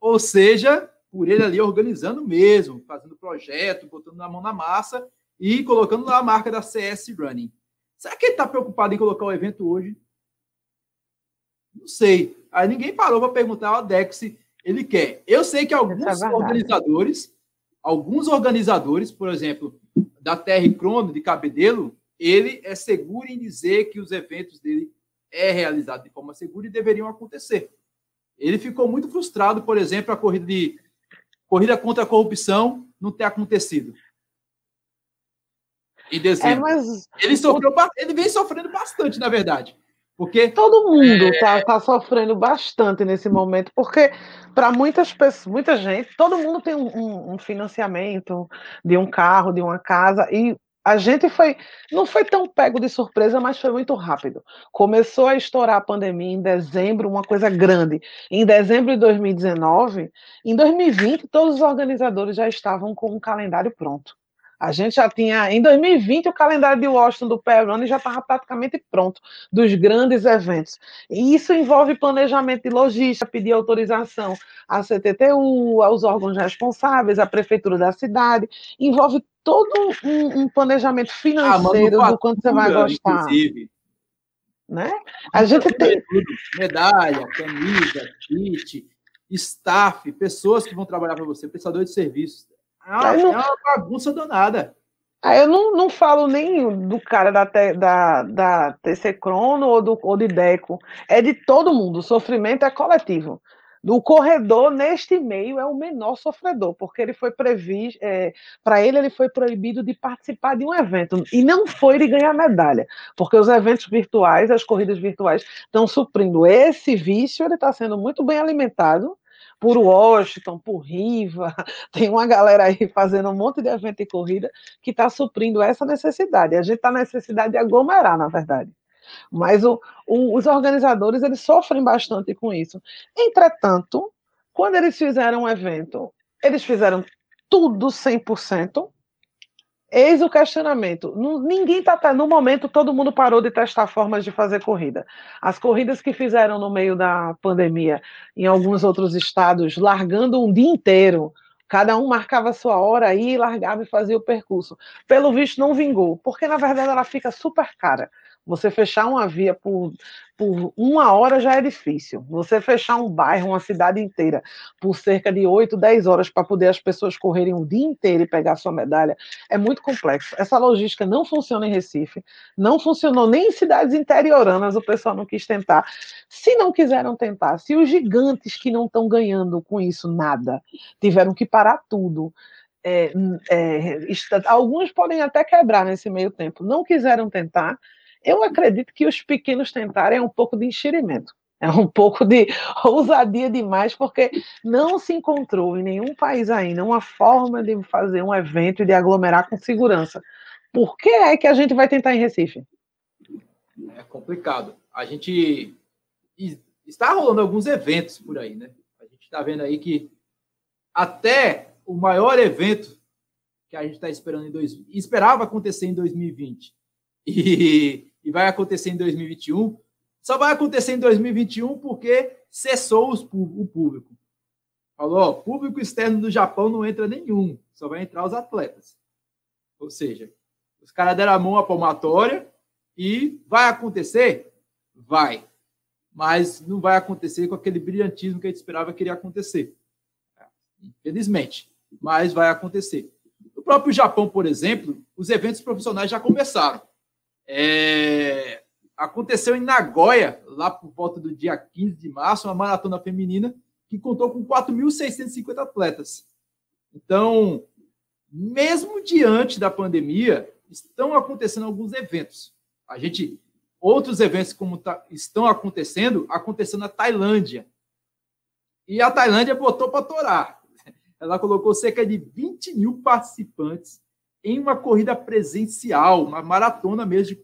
ou seja, por ele ali organizando mesmo, fazendo projeto, botando na mão na massa e colocando lá a marca da CS Running. Será que ele está preocupado em colocar o evento hoje? Não sei. Aí ninguém parou para perguntar ao Deco se ele quer. Eu sei que alguns é organizadores, alguns organizadores, por exemplo, da TR Crono de Cabedelo, ele é seguro em dizer que os eventos dele é realizado de forma segura e deveriam acontecer. Ele ficou muito frustrado, por exemplo, a corrida de corrida contra a corrupção não ter acontecido. Em dezembro. É, mas... Ele sofreu, ele vem sofrendo bastante, na verdade. Porque todo mundo está é... tá sofrendo bastante nesse momento, porque para muitas pessoas, muita gente, todo mundo tem um, um, financiamento de um carro, de uma casa, e a gente foi, não foi tão pego de surpresa, mas foi muito rápido. Começou a estourar a pandemia em dezembro, uma coisa grande. Em dezembro de 2019, em 2020, todos os organizadores já estavam com um calendário pronto. A gente já tinha, em 2020, o calendário de Washington do Perrone já estava praticamente pronto, dos grandes eventos. E isso envolve planejamento de logística, pedir autorização à CTTU, aos órgãos responsáveis, à prefeitura da cidade, envolve todo um, um planejamento financeiro ah, do quanto você vai gostar. Inclusive. Né? A gente tem. Medalha, camisa, kit, staff, pessoas que vão trabalhar para você, prestador de serviços é uma, não, é uma bagunça danada. Eu não, não falo nem do cara da, da, da TC Crono ou, do, ou de Deco. É de todo mundo. O sofrimento é coletivo. O corredor, neste meio, é o menor sofredor, porque ele foi previsto, é, para ele, ele foi proibido de participar de um evento, e não foi de ganhar medalha, porque os eventos virtuais, as corridas virtuais, estão suprindo esse vício, ele está sendo muito bem alimentado, por Washington, por Riva, tem uma galera aí fazendo um monte de evento de corrida que está suprindo essa necessidade. A gente está na necessidade de aglomerar, na verdade. Mas o, o, os organizadores eles sofrem bastante com isso. Entretanto, quando eles fizeram um evento, eles fizeram tudo 100%, Eis o questionamento. Ninguém está. No momento, todo mundo parou de testar formas de fazer corrida. As corridas que fizeram no meio da pandemia, em alguns outros estados, largando um dia inteiro, cada um marcava sua hora aí, largava e fazia o percurso. Pelo visto, não vingou, porque na verdade ela fica super cara. Você fechar uma via por, por uma hora já é difícil. Você fechar um bairro, uma cidade inteira, por cerca de 8, 10 horas para poder as pessoas correrem o dia inteiro e pegar sua medalha, é muito complexo. Essa logística não funciona em Recife, não funcionou nem em cidades interioranas, o pessoal não quis tentar. Se não quiseram tentar, se os gigantes que não estão ganhando com isso nada tiveram que parar tudo é, é, alguns podem até quebrar nesse meio tempo, não quiseram tentar. Eu acredito que os pequenos tentarem é um pouco de enxerimento, é um pouco de ousadia demais, porque não se encontrou em nenhum país ainda uma forma de fazer um evento e de aglomerar com segurança. Por que é que a gente vai tentar em Recife? É complicado. A gente está rolando alguns eventos por aí, né? A gente está vendo aí que até o maior evento que a gente está esperando em dois, esperava acontecer em 2020 e, e vai acontecer em 2021, só vai acontecer em 2021 porque cessou os, o público. Falou, ó, público externo do Japão não entra nenhum, só vai entrar os atletas. Ou seja, os caras deram a mão à palmatória e vai acontecer? Vai. Mas não vai acontecer com aquele brilhantismo que a gente esperava que iria acontecer. Infelizmente mas vai acontecer. No próprio Japão, por exemplo, os eventos profissionais já começaram. É... Aconteceu em Nagoya, lá por volta do dia 15 de março, uma maratona feminina que contou com 4.650 atletas. Então, mesmo diante da pandemia, estão acontecendo alguns eventos. A gente, outros eventos como tá, estão acontecendo, acontecendo na Tailândia. E a Tailândia botou para torar ela colocou cerca de 20 mil participantes em uma corrida presencial, uma maratona mesmo,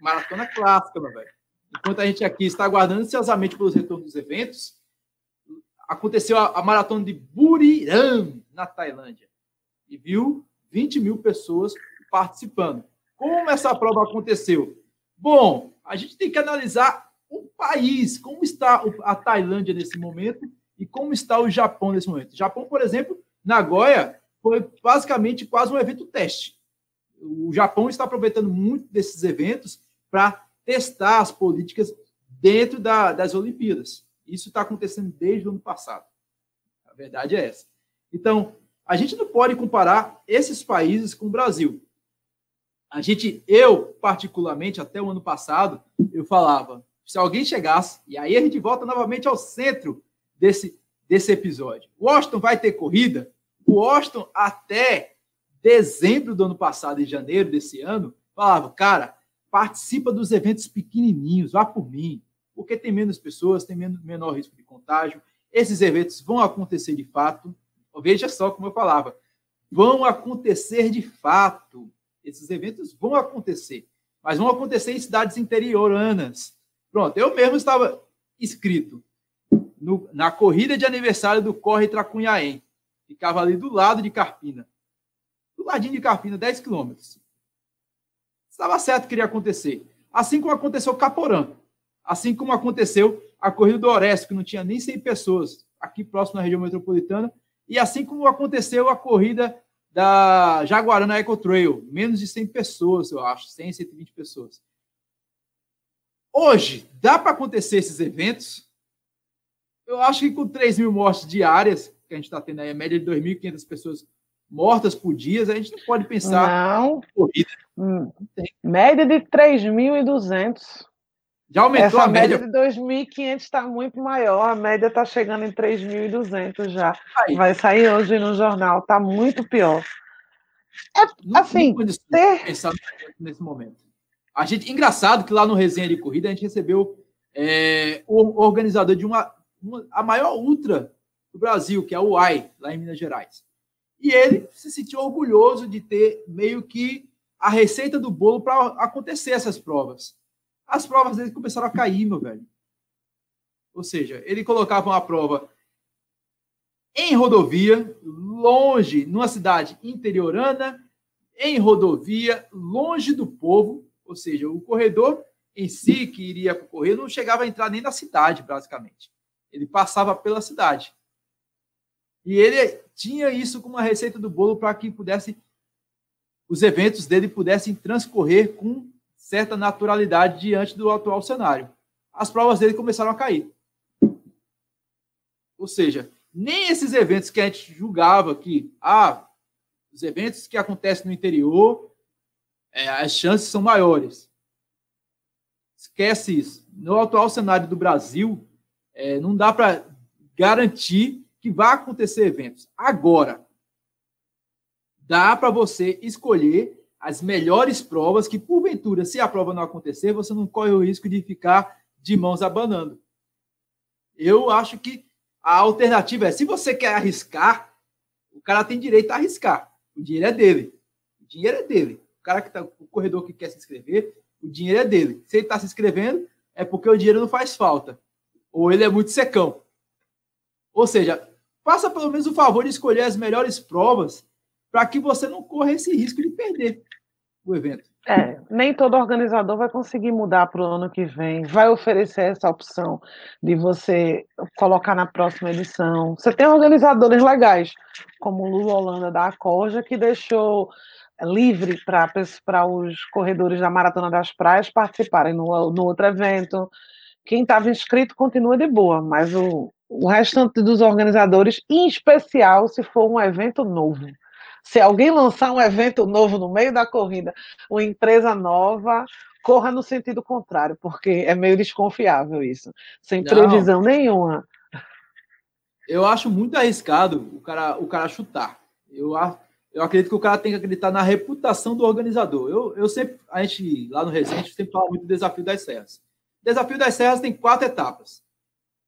maratona clássica, meu velho. Enquanto a gente aqui está aguardando ansiosamente pelos retornos dos eventos, aconteceu a, a maratona de Buriram, na Tailândia, e viu 20 mil pessoas participando. Como essa prova aconteceu? Bom, a gente tem que analisar o país, como está a Tailândia nesse momento e como está o Japão nesse momento. O Japão, por exemplo, Nagoya foi basicamente quase um evento teste. O Japão está aproveitando muito desses eventos para testar as políticas dentro da, das Olimpíadas. Isso está acontecendo desde o ano passado. A verdade é essa. Então, a gente não pode comparar esses países com o Brasil. A gente, eu particularmente, até o ano passado, eu falava, se alguém chegasse, e aí a gente volta novamente ao centro desse, desse episódio. Washington vai ter corrida? O Washington, até dezembro do ano passado, em janeiro desse ano, falava, cara, participa dos eventos pequenininhos, vá por mim, porque tem menos pessoas, tem menor risco de contágio. Esses eventos vão acontecer de fato. Veja só como eu falava, vão acontecer de fato. Esses eventos vão acontecer, mas vão acontecer em cidades interioranas. Pronto, eu mesmo estava inscrito no, na corrida de aniversário do Corre Tracunhaém. Ficava ali do lado de Carpina. Do ladinho de Carpina, 10 quilômetros. Estava certo que iria acontecer. Assim como aconteceu Caporã. Assim como aconteceu a corrida do Orestes, que não tinha nem 100 pessoas aqui próximo na região metropolitana. E assim como aconteceu a corrida da Jaguarana Eco Trail, menos de 100 pessoas, eu acho, 100, 120 pessoas. Hoje, dá para acontecer esses eventos? Eu acho que com 3 mil mortes diárias, que a gente está tendo aí, a média de 2.500 pessoas mortas por dia, a gente não pode pensar não. corrida. Hum. Média de 3.200. Já aumentou Essa a média? média de 2.500 está muito maior, a média está chegando em 3.200 já. Aí. Vai sair hoje no jornal, está muito pior. É, não, assim, ter... pensar nesse momento. A gente, engraçado que lá no resenha de corrida a gente recebeu é, o organizador de uma uma, a maior ultra do Brasil, que é o UAI, lá em Minas Gerais. E ele se sentiu orgulhoso de ter meio que a receita do bolo para acontecer essas provas. As provas dele começaram a cair, meu velho. Ou seja, ele colocava uma prova em rodovia, longe, numa cidade interiorana, em rodovia, longe do povo, ou seja, o corredor em si que iria correr não chegava a entrar nem na cidade, basicamente. Ele passava pela cidade. E ele tinha isso como uma receita do bolo para que pudesse os eventos dele pudessem transcorrer com certa naturalidade diante do atual cenário. As provas dele começaram a cair. Ou seja, nem esses eventos que a gente julgava que, ah, os eventos que acontecem no interior, é, as chances são maiores. Esquece isso. No atual cenário do Brasil, é, não dá para garantir que vai acontecer eventos. Agora, dá para você escolher as melhores provas que, porventura, se a prova não acontecer, você não corre o risco de ficar de mãos abanando. Eu acho que a alternativa é, se você quer arriscar, o cara tem direito a arriscar. O dinheiro é dele. O dinheiro é dele. O cara que tá, o corredor que quer se inscrever, o dinheiro é dele. Se ele está se inscrevendo, é porque o dinheiro não faz falta. Ou ele é muito secão. Ou seja, faça pelo menos o favor de escolher as melhores provas para que você não corra esse risco de perder o evento. É, nem todo organizador vai conseguir mudar para o ano que vem, vai oferecer essa opção de você colocar na próxima edição. Você tem organizadores legais, como o Lula Holanda da Acorja, que deixou livre para os corredores da Maratona das Praias participarem no, no outro evento. Quem estava inscrito continua de boa, mas o, o restante dos organizadores, em especial se for um evento novo. Se alguém lançar um evento novo no meio da corrida, uma empresa nova, corra no sentido contrário, porque é meio desconfiável isso, sem Não. previsão nenhuma. Eu acho muito arriscado o cara, o cara chutar. Eu, eu acredito que o cara tem que acreditar na reputação do organizador. Eu, eu sempre, a gente lá no Resende sempre fala muito do desafio das serras. O desafio das serras tem quatro etapas.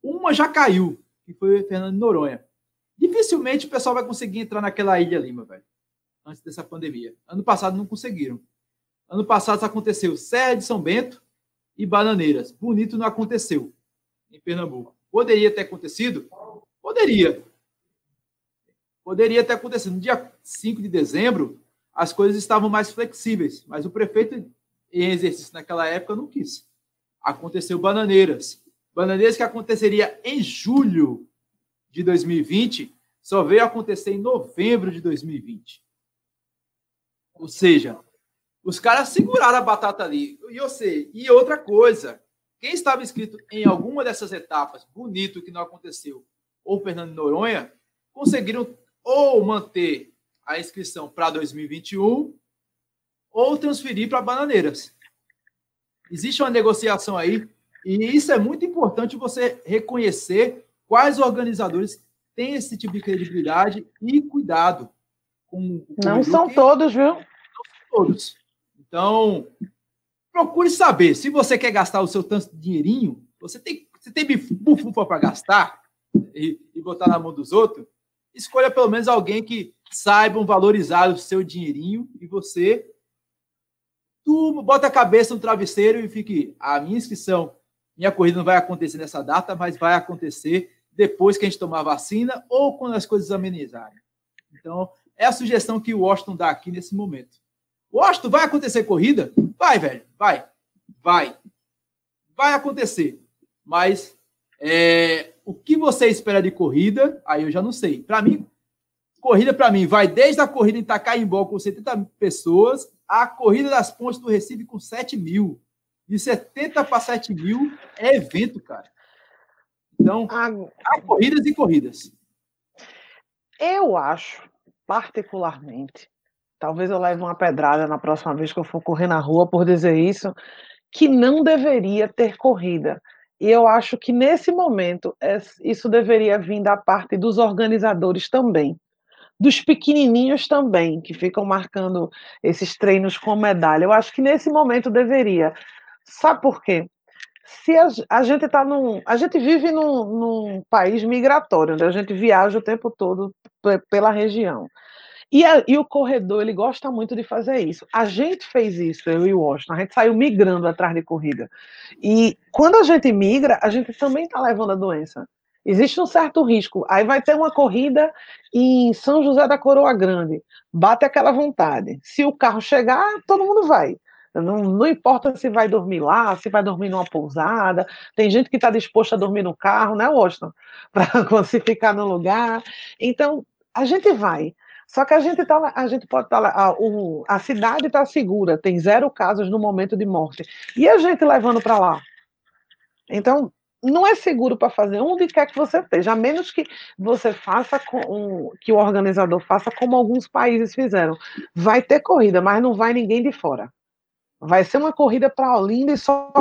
Uma já caiu, que foi Fernando Noronha. Dificilmente o pessoal vai conseguir entrar naquela ilha ali, meu velho, antes dessa pandemia. Ano passado não conseguiram. Ano passado aconteceu Serra de São Bento e Bananeiras. Bonito não aconteceu em Pernambuco. Poderia ter acontecido? Poderia. Poderia ter acontecido. No dia 5 de dezembro, as coisas estavam mais flexíveis, mas o prefeito em exercício naquela época não quis. Aconteceu Bananeiras. Bananeiras que aconteceria em julho de 2020 só veio acontecer em novembro de 2020. Ou seja, os caras seguraram a batata ali. E, eu sei, e outra coisa, quem estava inscrito em alguma dessas etapas, bonito que não aconteceu, ou Fernando Noronha, conseguiram ou manter a inscrição para 2021 ou transferir para Bananeiras. Existe uma negociação aí, e isso é muito importante você reconhecer quais organizadores têm esse tipo de credibilidade e cuidado. Com, com não são que... todos, viu? Não são todos. Então, procure saber. Se você quer gastar o seu tanto de dinheirinho, você tem, você tem bufufa para gastar e, e botar na mão dos outros, escolha pelo menos alguém que saibam valorizar o seu dinheirinho e você tu bota a cabeça no travesseiro e fique a minha inscrição, minha corrida não vai acontecer nessa data, mas vai acontecer depois que a gente tomar a vacina ou quando as coisas amenizarem. Então, é a sugestão que o Washington dá aqui nesse momento. Washington, vai acontecer corrida? Vai, velho, vai. Vai. Vai acontecer. Mas é, o que você espera de corrida, aí eu já não sei. Para mim, corrida para mim vai desde a corrida em Itacaimbó com 70 pessoas, a corrida das pontes do Recife com 7 mil. De 70 para 7 mil é evento, cara. Então, há corridas e corridas. Eu acho, particularmente, talvez eu leve uma pedrada na próxima vez que eu for correr na rua por dizer isso, que não deveria ter corrida. E eu acho que nesse momento isso deveria vir da parte dos organizadores também, dos pequenininhos também, que ficam marcando esses treinos com medalha. Eu acho que nesse momento deveria. Sabe por quê? se a, a gente está num. A gente vive num, num, país migratório, né? a gente viaja o tempo todo pela região. E, a, e, o corredor, ele gosta muito de fazer isso. A gente fez isso, eu e o Washington, a gente saiu migrando atrás de corrida. E quando a gente migra, a gente também está levando a doença. Existe um certo risco. Aí vai ter uma corrida em São José da Coroa Grande. Bate aquela vontade. Se o carro chegar, todo mundo vai. Não, não importa se vai dormir lá, se vai dormir numa pousada. Tem gente que está disposta a dormir no carro, né, Washington? Para se ficar no lugar. Então, a gente vai. Só que a gente, tá, a gente pode estar tá a, a cidade está segura, tem zero casos no momento de morte. E a gente levando para lá? Então, não é seguro para fazer onde quer que você esteja, a menos que você faça com, que o organizador faça como alguns países fizeram. Vai ter corrida, mas não vai ninguém de fora. Vai ser uma corrida para Olinda e só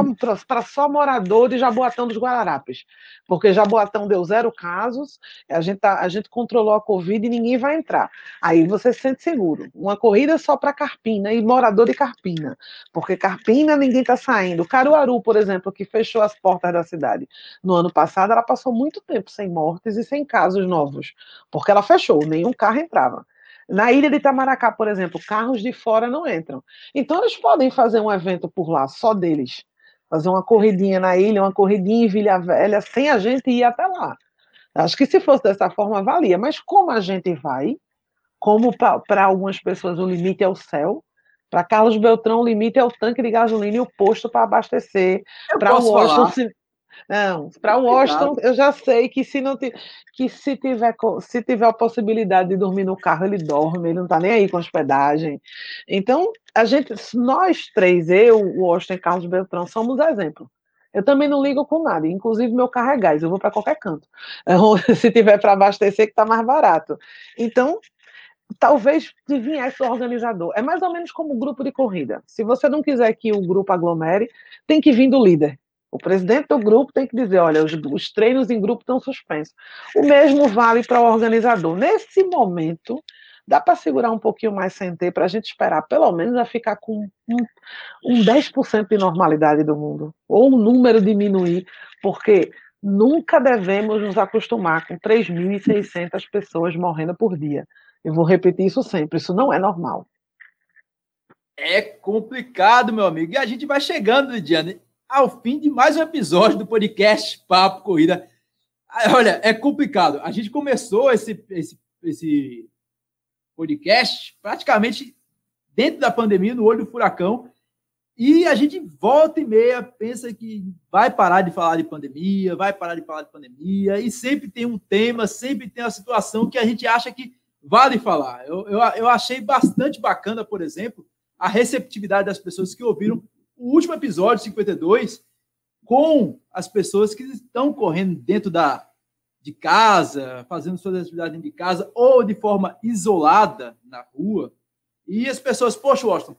para só morador de Jaboatão dos Guararapes. Porque Jaboatão deu zero casos, a gente, tá, a gente controlou a Covid e ninguém vai entrar. Aí você se sente seguro. Uma corrida só para Carpina e morador de Carpina. Porque Carpina ninguém está saindo. Caruaru, por exemplo, que fechou as portas da cidade no ano passado, ela passou muito tempo sem mortes e sem casos novos. Porque ela fechou, nenhum carro entrava. Na ilha de Itamaracá, por exemplo, carros de fora não entram. Então, eles podem fazer um evento por lá, só deles. Fazer uma corridinha na ilha, uma corridinha em Vilha Velha, sem a gente ir até lá. Acho que se fosse dessa forma, valia. Mas como a gente vai, como para algumas pessoas o limite é o céu, para Carlos Beltrão o limite é o tanque de gasolina e o posto para abastecer. Para Washington, não, para Washington eu já sei que se não que se tiver se tiver a possibilidade de dormir no carro ele dorme, ele não está nem aí com hospedagem. Então a gente, nós três, eu, o Washington e Carlos Beltrão somos exemplo. Eu também não ligo com nada, inclusive meu carro é gás, eu vou para qualquer canto. Se tiver para abastecer, que está mais barato. Então, talvez viesse o organizador. É mais ou menos como um grupo de corrida. Se você não quiser que o grupo aglomere, tem que vir do líder. O presidente do grupo tem que dizer: olha, os, os treinos em grupo estão suspensos. O mesmo vale para o organizador. Nesse momento, dá para segurar um pouquinho mais sem ter, para a gente esperar pelo menos a ficar com um, um 10% de normalidade do mundo, ou o número diminuir, porque nunca devemos nos acostumar com 3.600 pessoas morrendo por dia. Eu vou repetir isso sempre, isso não é normal. É complicado, meu amigo. E a gente vai chegando, Lidiane ao fim de mais um episódio do podcast Papo Corrida. Olha, é complicado. A gente começou esse, esse, esse podcast praticamente dentro da pandemia, no olho do furacão, e a gente volta e meia pensa que vai parar de falar de pandemia, vai parar de falar de pandemia, e sempre tem um tema, sempre tem uma situação que a gente acha que vale falar. Eu, eu, eu achei bastante bacana, por exemplo, a receptividade das pessoas que ouviram o último episódio, 52, com as pessoas que estão correndo dentro da, de casa, fazendo suas atividades dentro de casa, ou de forma isolada na rua. E as pessoas, poxa, Washington,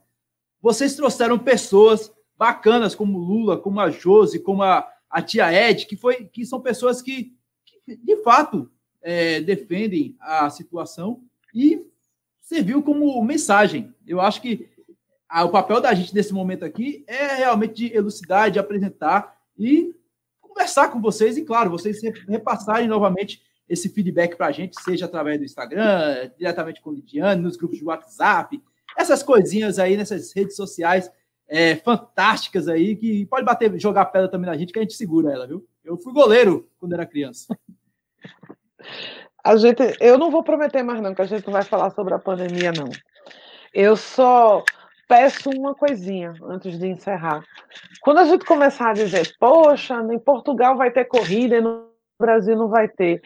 vocês trouxeram pessoas bacanas como Lula, como a Josi, como a, a tia Ed, que, foi, que são pessoas que, que de fato é, defendem a situação e serviu como mensagem. Eu acho que o papel da gente nesse momento aqui é realmente de elucidar, de apresentar e conversar com vocês e, claro, vocês repassarem novamente esse feedback para a gente, seja através do Instagram, diretamente com o Lidiane, nos grupos de WhatsApp, essas coisinhas aí nessas redes sociais é, fantásticas aí, que pode bater, jogar pedra também na gente, que a gente segura ela, viu? Eu fui goleiro quando era criança. A gente, eu não vou prometer mais não, que a gente não vai falar sobre a pandemia, não. Eu só peço uma coisinha antes de encerrar. Quando a gente começar a dizer, poxa, em Portugal vai ter corrida e no Brasil não vai ter,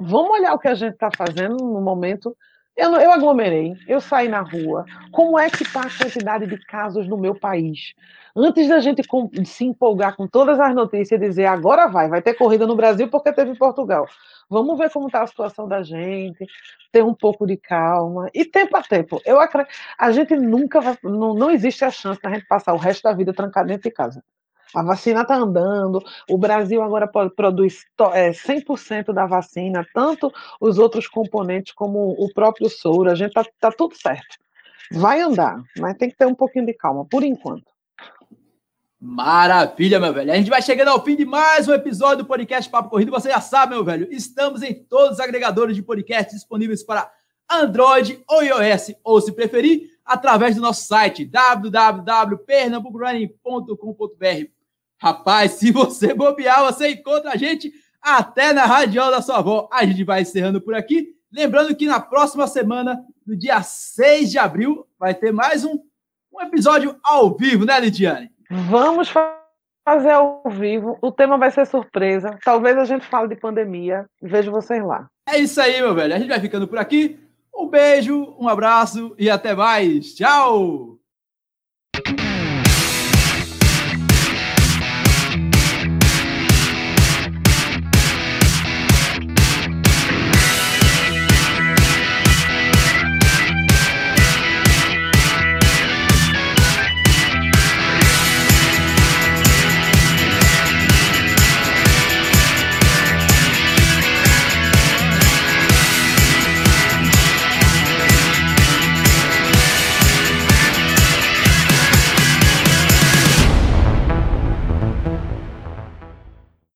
vamos olhar o que a gente está fazendo no momento. Eu, eu aglomerei, eu saí na rua. Como é que está a quantidade de casos no meu país? Antes da gente se empolgar com todas as notícias e dizer agora vai, vai ter corrida no Brasil porque teve em Portugal. Vamos ver como está a situação da gente, ter um pouco de calma e tempo a tempo. Eu acredito, a gente nunca vai, não, não existe a chance da gente passar o resto da vida trancado dentro de casa. A vacina está andando, o Brasil agora produz 100% é, da vacina, tanto os outros componentes como o próprio soro, a gente está tá tudo certo. Vai andar, mas tem que ter um pouquinho de calma, por enquanto. Maravilha, meu velho. A gente vai chegando ao fim de mais um episódio do podcast Papo Corrido. Você já sabe, meu velho, estamos em todos os agregadores de podcast disponíveis para Android ou iOS, ou se preferir, através do nosso site www.pernambucorunning.com.br. Rapaz, se você bobear, você encontra a gente até na radiola da sua avó. A gente vai encerrando por aqui. Lembrando que na próxima semana, no dia 6 de abril, vai ter mais um, um episódio ao vivo, né, Lidiane? Vamos fazer ao vivo. O tema vai ser surpresa. Talvez a gente fale de pandemia. Vejo vocês lá. É isso aí, meu velho. A gente vai ficando por aqui. Um beijo, um abraço e até mais. Tchau!